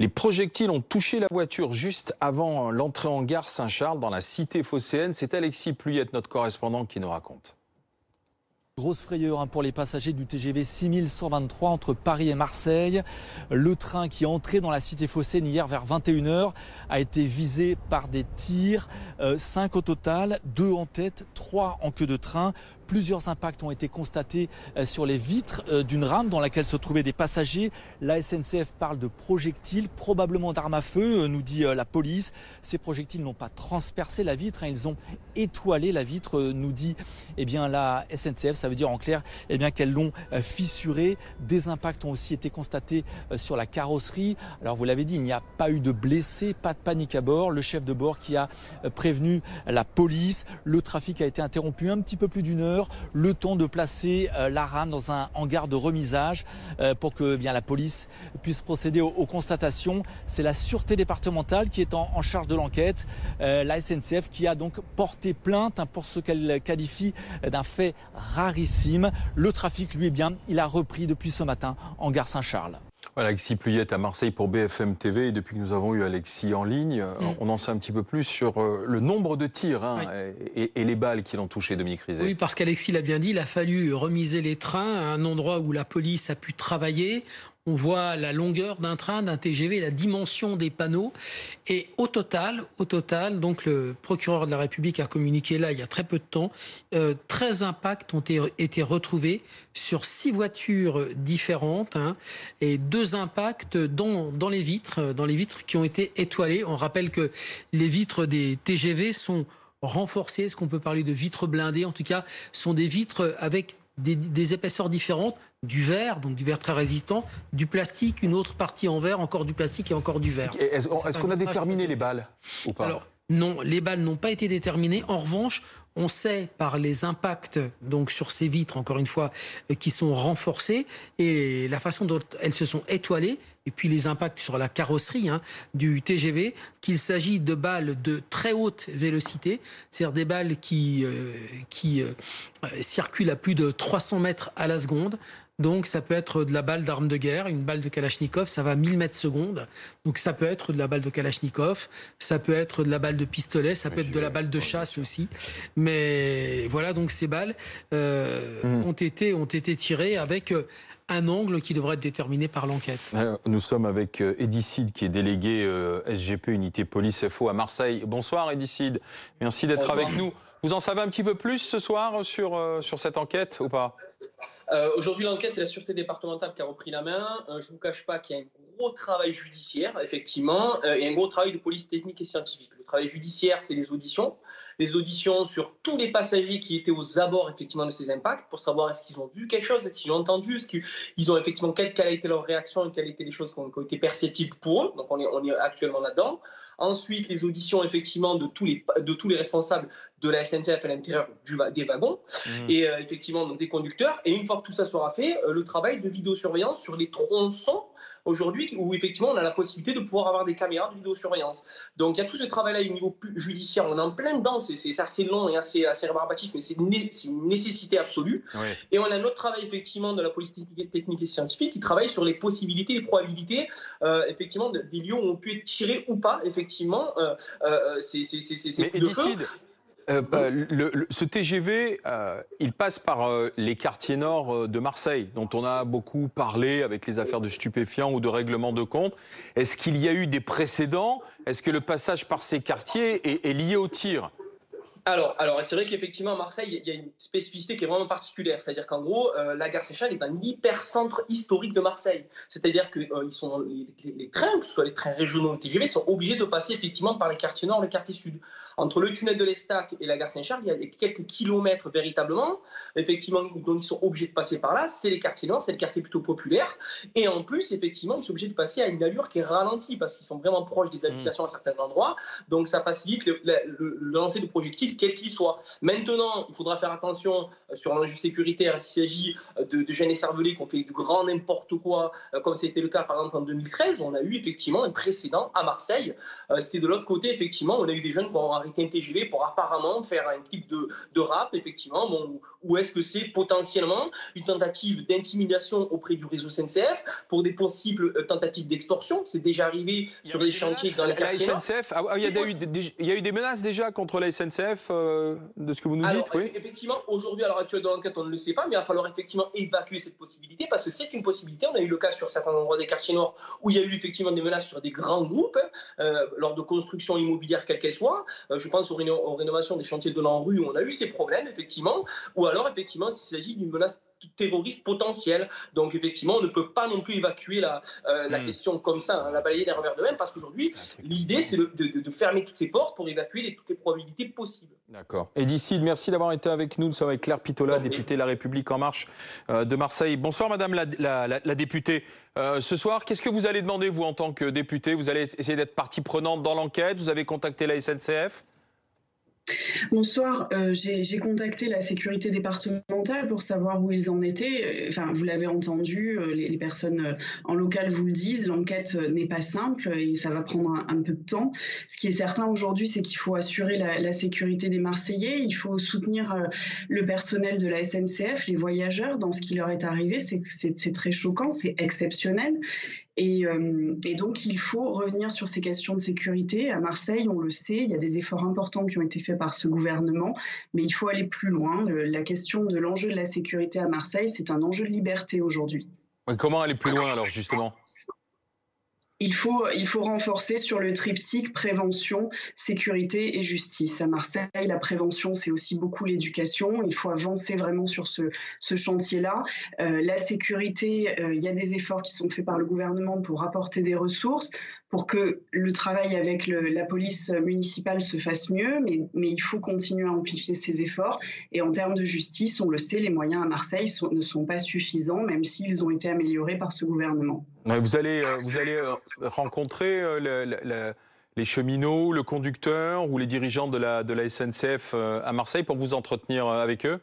Les projectiles ont touché la voiture juste avant l'entrée en gare Saint-Charles dans la cité phocéenne. C'est Alexis Pluyette, notre correspondant, qui nous raconte. Grosse frayeur hein, pour les passagers du TGV 6123 entre Paris et Marseille. Le train qui est entré dans la cité phocéenne hier vers 21h a été visé par des tirs. 5 euh, au total, 2 en tête, 3 en queue de train. Plusieurs impacts ont été constatés euh, sur les vitres euh, d'une rame dans laquelle se trouvaient des passagers. La SNCF parle de projectiles, probablement d'armes à feu, nous dit la police. Ces projectiles n'ont pas transpercé la vitre, hein, ils ont étoilé la vitre, nous dit eh bien, la SNCF. Ça veut dire en clair eh bien, qu'elles l'ont euh, fissuré. Des impacts ont aussi été constatés euh, sur la carrosserie. Alors vous l'avez dit, il n'y a pas eu de blessés, pas de panique à bord. Le chef de bord qui a euh, prévenu la police. Le trafic a été interrompu un petit peu plus d'une heure. Le temps de placer la rame dans un hangar de remisage pour que eh la police puisse procéder aux, constatations. C'est la sûreté départementale qui est en, charge de l'enquête. la SNCF qui a donc porté plainte hein, pour ce qu'elle qualifie d'un fait rarissime le trafic, lui, est bien, il a repris depuis ce matin en gare Saint-Charles. Alexis Pluyette à Marseille pour BFM TV. Et depuis que nous avons eu Alexis en ligne, mm. on en sait un petit peu plus sur euh, le nombre de tirs hein, et, les balles qui l'ont touché, Dominique Rizet. Oui, parce qu'Alexis l'a bien dit, il a fallu remiser les trains à un endroit où la police a pu travailler. On voit la longueur d'un train, d'un TGV, la dimension des panneaux. Et au total, au total, donc le procureur de la République a communiqué là il y a très peu de temps, 13 euh, impacts ont été retrouvés sur six voitures différentes hein, et deux impacts dans, dans les vitres, dans les vitres qui ont été étoilées. On rappelle que les vitres des TGV sont renforcées, ce qu'on peut parler de vitres blindées, en tout cas, sont des vitres avec des, épaisseurs différentes, du verre, donc du verre très résistant, du plastique, une autre partie en verre, encore du plastique et encore du verre. Est-ce qu'on a déterminé les balles ou pas? Alors, non, les balles n'ont pas été déterminées. En revanche, on sait par les impacts donc sur ces vitres, encore une fois, euh, qui sont renforcées et la façon dont elles se sont étoilées, et puis les impacts sur la carrosserie hein, du TGV, qu'il s'agit de balles de très haute vélocité, c'est-à-dire des balles qui, euh, euh, circulent à plus de 300 mètres à la seconde, donc ça peut être de la balle d'arme de guerre, une balle de Kalachnikov, ça va à 1000 mètres secondes. Donc ça peut être de la balle de Kalachnikov, ça peut être de la balle de pistolet, ça peut être de la balle de chasse aussi. Mais voilà, donc ces balles euh, hmm. ont été ont été tirées avec euh, un angle qui devrait être déterminé par l'enquête. Nous sommes avec euh, Edicide, qui est délégué SGP Unité Police FO à Marseille. Bonsoir Edicide, merci d'être avec nous. Vous en savez un petit peu plus ce soir sur, sur cette enquête ou pas? Euh, aujourd'hui, l'enquête, c'est la sûreté départementale qui a repris la main. Euh, je ne vous cache pas qu'il y a un gros travail judiciaire, effectivement, euh, et un gros travail de police technique et scientifique. Le travail judiciaire, c'est les auditions. Les auditions sur tous les passagers qui étaient aux abords, effectivement, de ces impacts, pour savoir est-ce qu'ils ont vu quelque chose, est-ce qu'ils ont entendu, est-ce qu'ils ont effectivement, quelle, quelle, a été leur réaction et quelles étaient les choses qui ont, été perceptibles pour eux. Donc, on est, on est actuellement là-dedans. Ensuite, les auditions, effectivement, de tous les, de tous les responsables de la SNCF à l'intérieur des wagons mmh. et euh, effectivement donc des conducteurs. Et une fois que tout ça sera fait, euh, le travail de vidéosurveillance sur les tronçons aujourd'hui où effectivement on a la possibilité de pouvoir avoir des caméras de vidéosurveillance. Donc il y a tout ce travail-là au niveau judiciaire, on est en plein dedans, c'est assez long et assez, assez rébarbatif, mais c'est une nécessité absolue. Et on a notre travail effectivement de la police technique et scientifique qui travaille sur les possibilités, les probabilités euh, effectivement des lieux où on peut être tiré ou pas effectivement euh, euh, c'est de feu. Euh, bah, ce TGV, euh, il passe par euh, les quartiers nord de Marseille, dont on a beaucoup parlé avec les affaires de stupéfiants ou de règlement de compte. Est-ce qu'il y a eu des précédents? Est-ce que le passage par ces quartiers est, lié au tir? Alors, alors c'est vrai qu'effectivement, à Marseille, il y a une spécificité qui est vraiment particulière. C'est-à-dire qu'en gros, la gare Saint-Charles est un hypercentre historique de Marseille. C'est-à-dire que ils sont, les, trains, que ce soit les trains régionaux ou TGV, sont obligés de passer effectivement par les quartiers nord et les quartiers sud. Entre le tunnel de l'Estac et la gare Saint-Charles, il y a quelques kilomètres véritablement, effectivement, ils sont obligés de passer par là. C'est les quartiers nord, c'est le quartier plutôt populaire. Et en plus, effectivement, ils sont obligés de passer à une allure qui est ralentie parce qu'ils sont vraiment proches des habitations à certains endroits. Donc ça facilite le, lancer de projectiles quel qu'il soit. Maintenant, il faudra faire attention sur l'enjeu sécuritaire s'il s'agit de, de jeunes écervelés qui ont fait du grand n'importe quoi, comme c'était le cas par exemple en 2013. On a eu effectivement un précédent à Marseille. C'était de l'autre côté, effectivement, on a eu des jeunes qui ont arrêté un TGV pour apparemment faire un type de, de rap, effectivement. Bon, ou est-ce que c'est potentiellement une tentative d'intimidation auprès du réseau SNCF pour des possibles euh, tentatives d'extorsion? C'est déjà arrivé sur les chantiers dans les quartiers. SNCF, ah, il, y a eu des, il y a eu des menaces déjà contre la SNCF euh, de ce que vous nous dites oui Effectivement, aujourd'hui, à l'heure actuelle de l'enquête, on ne le sait pas, mais il va falloir effectivement évacuer cette possibilité parce que c'est une possibilité. On a eu le cas sur certains endroits des quartiers nord où il y a eu effectivement des menaces sur des grands groupes hein, euh, lors de construction immobilière quelle qu'elle soit. je pense aux, rénovations des chantiers de l'ANRU où on a eu ces problèmes, effectivement, ou alors effectivement s'il s'agit d'une menace terroriste potentielle. Donc effectivement, on ne peut pas non plus évacuer la, euh, la hmm. question comme ça, hein, la balayer d'un revers de même, parce qu'aujourd'hui, ah, l'idée, c'est de, de, fermer toutes ces portes pour évacuer les, toutes les probabilités possibles. D'accord. Et d'ici, merci d'avoir été avec nous. Nous sommes avec Claire Pitola, députée de La République En Marche euh, de Marseille. Bonsoir, Madame la, la, députée. Euh, ce soir, qu'est-ce que vous allez demander, vous, en tant que députée? Vous allez essayer d'être partie prenante dans l'enquête? Vous avez contacté la SNCF Bonsoir, euh, j'ai contacté la sécurité départementale pour savoir où ils en étaient. Enfin, vous l'avez entendu, euh, les, personnes en local vous le disent, l'enquête n'est pas simple et ça va prendre un, peu de temps. Ce qui est certain aujourd'hui, c'est qu'il faut assurer la, sécurité des Marseillais, il faut soutenir euh, le personnel de la SNCF, les voyageurs dans ce qui leur est arrivé. C'est très choquant, c'est exceptionnel. Euh, et, donc, il faut revenir sur ces questions de sécurité. À Marseille, on le sait, il y a des efforts importants qui ont été faits par ce gouvernement, mais il faut aller plus loin. La question de l'enjeu de la sécurité à Marseille, c'est un enjeu de liberté aujourd'hui. Comment aller plus loin alors, justement? Il faut, il faut renforcer sur le triptyque prévention, sécurité et justice. À Marseille, la prévention, c'est aussi beaucoup l'éducation. Il faut avancer vraiment sur ce, chantier-là. Euh, la sécurité, euh, il y a des efforts qui sont faits par le gouvernement pour apporter des ressources pour que le travail avec la police municipale se fasse mieux, mais, mais, il faut continuer à amplifier ces efforts. Et en termes de justice, on le sait, les moyens à Marseille ne sont pas suffisants, même s'ils ont été améliorés par ce gouvernement. Vous allez, euh, vous allez euh, rencontrer euh, les cheminots, le conducteur ou les dirigeants de la, SNCF à Marseille pour vous entretenir avec eux?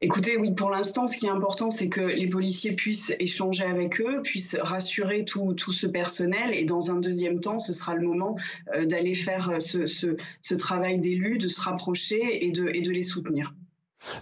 Écoutez, oui, pour l'instant, ce qui est important, c'est que les policiers puissent échanger avec eux, puissent rassurer tout, ce personnel. Et dans un deuxième temps, ce sera le moment euh, d'aller faire euh, ce, travail d'élu, de se rapprocher et de les soutenir.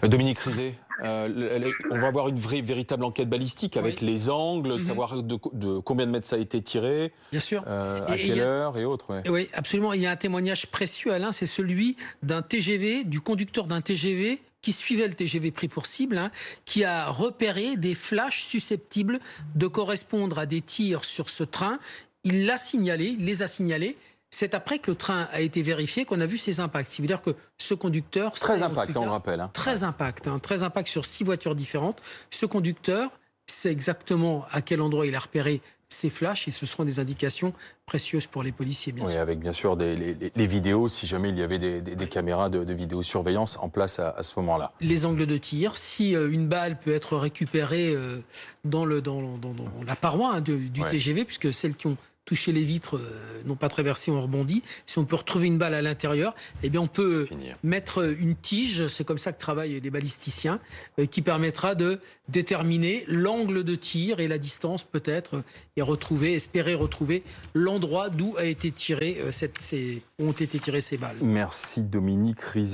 Euh, Dominique Rizet, on va avoir une vraie, véritable enquête balistique avec les angles, mhm. savoir de, combien de mètres ça a été tiré, Bien sûr. à quelle heure et autres. Oui, absolument. Il y a un témoignage précieux, Alain, c'est celui d'un TGV, du conducteur d'un TGV qui suivait le TGV pris pour cible, hein, qui a repéré des flashs susceptibles de correspondre à des tirs sur ce train. Il l'a signalé, il les a signalés. C'est après que le train a été vérifié qu'on a vu ces impacts. Ce qui veut dire que ce conducteur... Très impact, on le rappelle. Hein. Très impact, hein, très impact sur six voitures différentes. Ce conducteur sait exactement à quel endroit il a repéré ces flashs et ce seront des indications précieuses pour les policiers, bien oui, avec bien sûr des, les, vidéos, si jamais il y avait des, caméras de, vidéosurveillance en place à, ce moment-là. Les angles de tir, si euh, une balle peut être récupérée euh, dans, le, dans, la paroi hein, du TGV, puisque celles qui ont toucher les vitres euh, n'ont pas traversé, on rebondit. Si on peut retrouver une balle à l'intérieur, eh bien on peut mettre une tige, c'est comme ça que travaillent les balisticiens, euh, qui permettra de déterminer l'angle de tir et la distance peut-être, et retrouver, espérer retrouver l'endroit d'où a été tiré euh, cette, ces, ont été tirées ces balles. Merci Dominique Rizet.